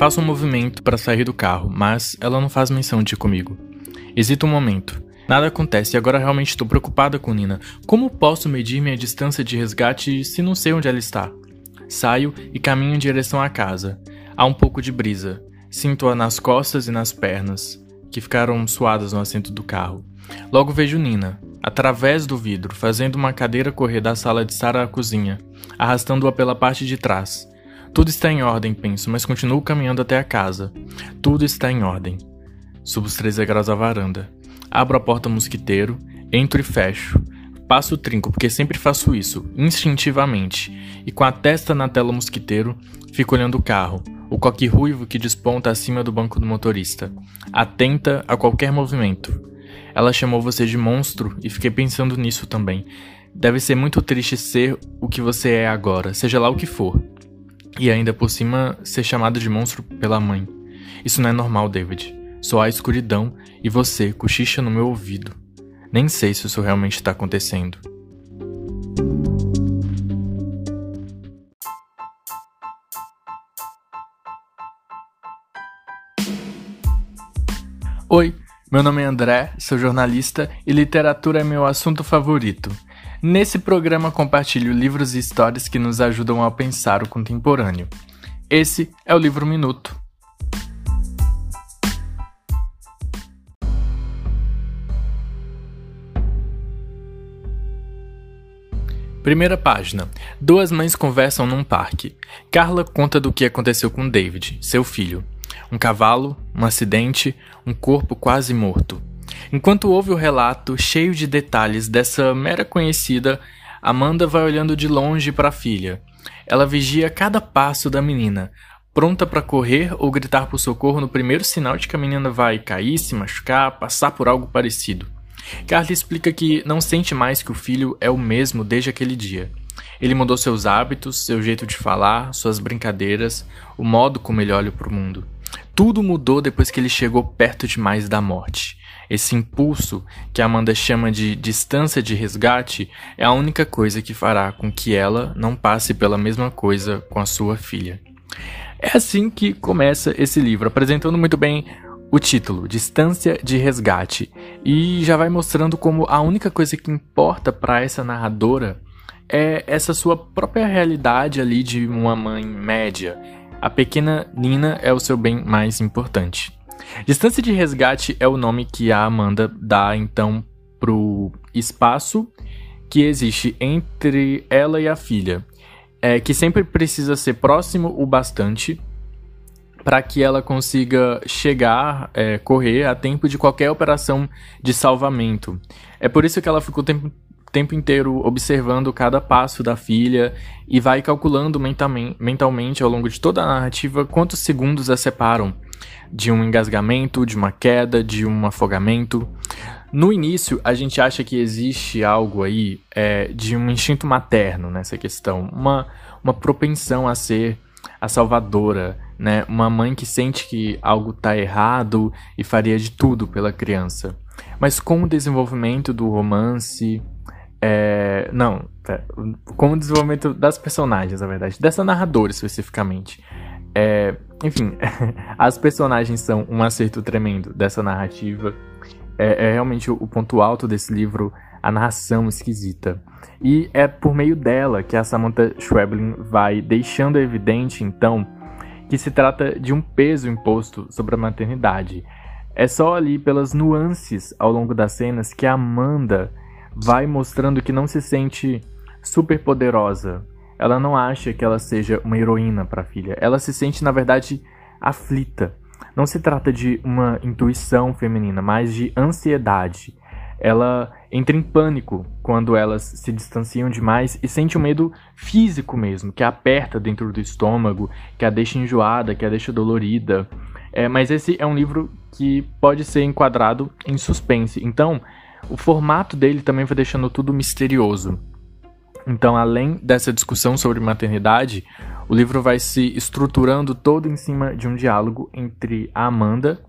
Faço um movimento para sair do carro, mas ela não faz menção de ir comigo. Hesito um momento. Nada acontece e agora realmente estou preocupada com Nina. Como posso medir minha distância de resgate se não sei onde ela está? Saio e caminho em direção à casa. Há um pouco de brisa. Sinto-a nas costas e nas pernas, que ficaram suadas no assento do carro. Logo vejo Nina, através do vidro, fazendo uma cadeira correr da sala de estar à cozinha, arrastando-a pela parte de trás. Tudo está em ordem, penso, mas continuo caminhando até a casa. Tudo está em ordem. Subo os três degraus à varanda. Abro a porta mosquiteiro, entro e fecho. Passo o trinco, porque sempre faço isso, instintivamente, e com a testa na tela mosquiteiro, fico olhando o carro, o coque ruivo que desponta acima do banco do motorista, atenta a qualquer movimento. Ela chamou você de monstro e fiquei pensando nisso também. Deve ser muito triste ser o que você é agora, seja lá o que for. E ainda por cima, ser chamado de monstro pela mãe. Isso não é normal, David. Só há escuridão e você cochicha no meu ouvido. Nem sei se isso realmente está acontecendo. Oi, meu nome é André, sou jornalista e literatura é meu assunto favorito. Nesse programa compartilho livros e histórias que nos ajudam a pensar o contemporâneo. Esse é o Livro Minuto. Primeira página. Duas mães conversam num parque. Carla conta do que aconteceu com David, seu filho. Um cavalo, um acidente, um corpo quase morto. Enquanto ouve o relato cheio de detalhes dessa mera conhecida, Amanda vai olhando de longe para a filha. Ela vigia cada passo da menina, pronta para correr ou gritar por socorro no primeiro sinal de que a menina vai cair, se machucar, passar por algo parecido. Carla explica que não sente mais que o filho é o mesmo desde aquele dia. Ele mudou seus hábitos, seu jeito de falar, suas brincadeiras, o modo como ele olha para o mundo. Tudo mudou depois que ele chegou perto demais da morte. Esse impulso, que Amanda chama de distância de resgate, é a única coisa que fará com que ela não passe pela mesma coisa com a sua filha. É assim que começa esse livro, apresentando muito bem o título, Distância de Resgate, e já vai mostrando como a única coisa que importa para essa narradora é essa sua própria realidade ali de uma mãe média. A pequena Nina é o seu bem mais importante. Distância de resgate é o nome que a Amanda dá então pro espaço que existe entre ela e a filha, é que sempre precisa ser próximo o bastante para que ela consiga chegar, é, correr a tempo de qualquer operação de salvamento. É por isso que ela ficou o tempo, tempo inteiro observando cada passo da filha e vai calculando mentalmente, mentalmente ao longo de toda a narrativa quantos segundos a separam de um engasgamento, de uma queda, de um afogamento. No início, a gente acha que existe algo aí é, de um instinto materno nessa questão, uma, uma propensão a ser a salvadora, né? Uma mãe que sente que algo está errado e faria de tudo pela criança. Mas com o desenvolvimento do romance, é... não, com o desenvolvimento das personagens, na verdade, dessa narradora especificamente, é... enfim, as personagens são um acerto tremendo dessa narrativa. É, é realmente o ponto alto desse livro, a narração esquisita. E é por meio dela que a Samantha Schweblin vai deixando evidente, então, que se trata de um peso imposto sobre a maternidade. É só ali pelas nuances ao longo das cenas que a Amanda vai mostrando que não se sente super poderosa. Ela não acha que ela seja uma heroína para a filha. Ela se sente, na verdade, aflita. Não se trata de uma intuição feminina, mas de ansiedade. Ela entra em pânico quando elas se distanciam demais e sente um medo físico mesmo, que a aperta dentro do estômago, que a deixa enjoada, que a deixa dolorida. É, mas esse é um livro que pode ser enquadrado em suspense. Então, o formato dele também vai deixando tudo misterioso. Então, além dessa discussão sobre maternidade, o livro vai se estruturando todo em cima de um diálogo entre a Amanda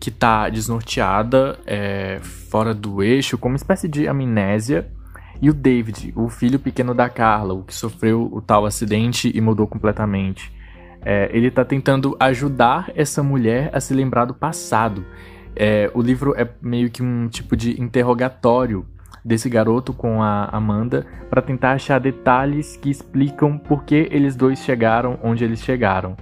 que tá desnorteada, é, fora do eixo, com uma espécie de amnésia. E o David, o filho pequeno da Carla, o que sofreu o tal acidente e mudou completamente. É, ele está tentando ajudar essa mulher a se lembrar do passado. É, o livro é meio que um tipo de interrogatório desse garoto com a Amanda para tentar achar detalhes que explicam por que eles dois chegaram onde eles chegaram.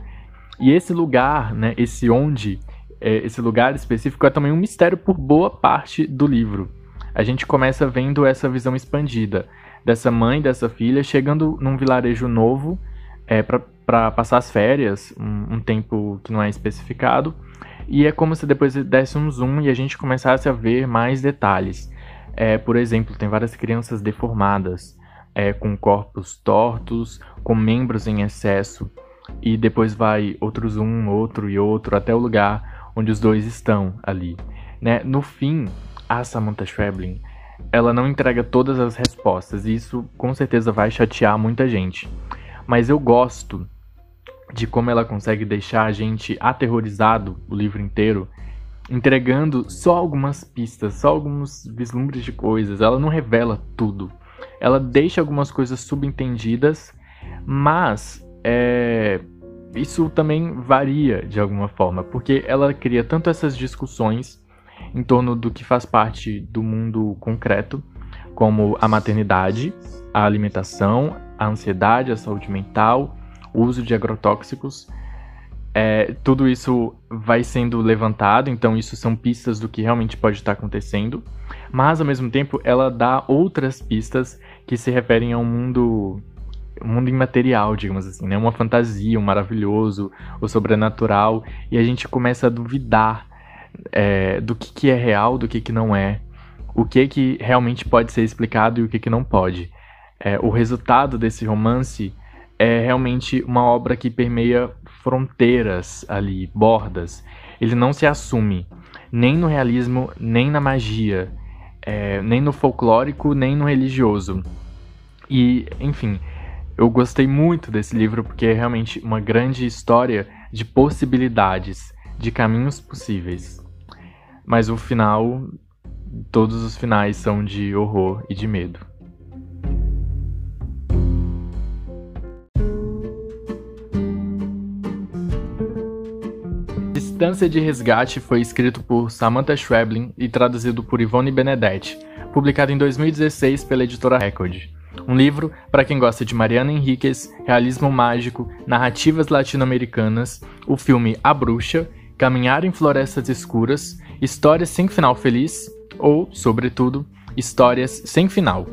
E esse lugar, né, esse onde, é, esse lugar específico é também um mistério por boa parte do livro. A gente começa vendo essa visão expandida dessa mãe, dessa filha, chegando num vilarejo novo é, para passar as férias, um, um tempo que não é especificado, e é como se depois desse um zoom e a gente começasse a ver mais detalhes. É, por exemplo, tem várias crianças deformadas, é, com corpos tortos, com membros em excesso, e depois vai outros um, outro e outro, até o lugar onde os dois estão ali. Né? No fim, a Samantha Schweblin, ela não entrega todas as respostas, e isso com certeza vai chatear muita gente. Mas eu gosto de como ela consegue deixar a gente aterrorizado o livro inteiro, entregando só algumas pistas, só alguns vislumbres de coisas. Ela não revela tudo. Ela deixa algumas coisas subentendidas, mas é, isso também varia de alguma forma, porque ela cria tanto essas discussões em torno do que faz parte do mundo concreto, como a maternidade, a alimentação, a ansiedade, a saúde mental, o uso de agrotóxicos. É, tudo isso vai sendo levantado, então isso são pistas do que realmente pode estar acontecendo, mas ao mesmo tempo ela dá outras pistas que se referem a um mundo um mundo imaterial, digamos assim, né? Uma fantasia, um maravilhoso, o sobrenatural, e a gente começa a duvidar é, do que, que é real, do que, que não é, o que que realmente pode ser explicado e o que que não pode. É, o resultado desse romance é realmente uma obra que permeia fronteiras ali, bordas. Ele não se assume nem no realismo, nem na magia, é, nem no folclórico, nem no religioso. E, enfim, eu gostei muito desse livro porque é realmente uma grande história de possibilidades, de caminhos possíveis. Mas o final, todos os finais são de horror e de medo. Distância de Resgate foi escrito por Samantha Schweblin e traduzido por Ivone Benedetti, publicado em 2016 pela editora Record. Um livro para quem gosta de Mariana Henriquez, realismo mágico, narrativas latino-americanas, o filme A Bruxa, Caminhar em Florestas Escuras, Histórias sem final feliz ou, sobretudo, Histórias sem final.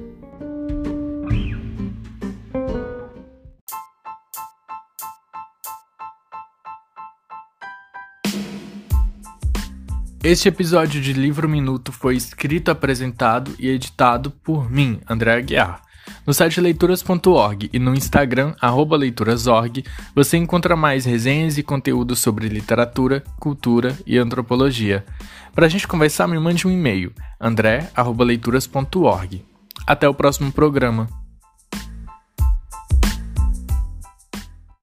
Este episódio de Livro Minuto foi escrito, apresentado e editado por mim, André Aguiar. No site leituras.org e no Instagram, leiturasorg, você encontra mais resenhas e conteúdos sobre literatura, cultura e antropologia. Para a gente conversar, me mande um e-mail, andré.leituras.org. Até o próximo programa.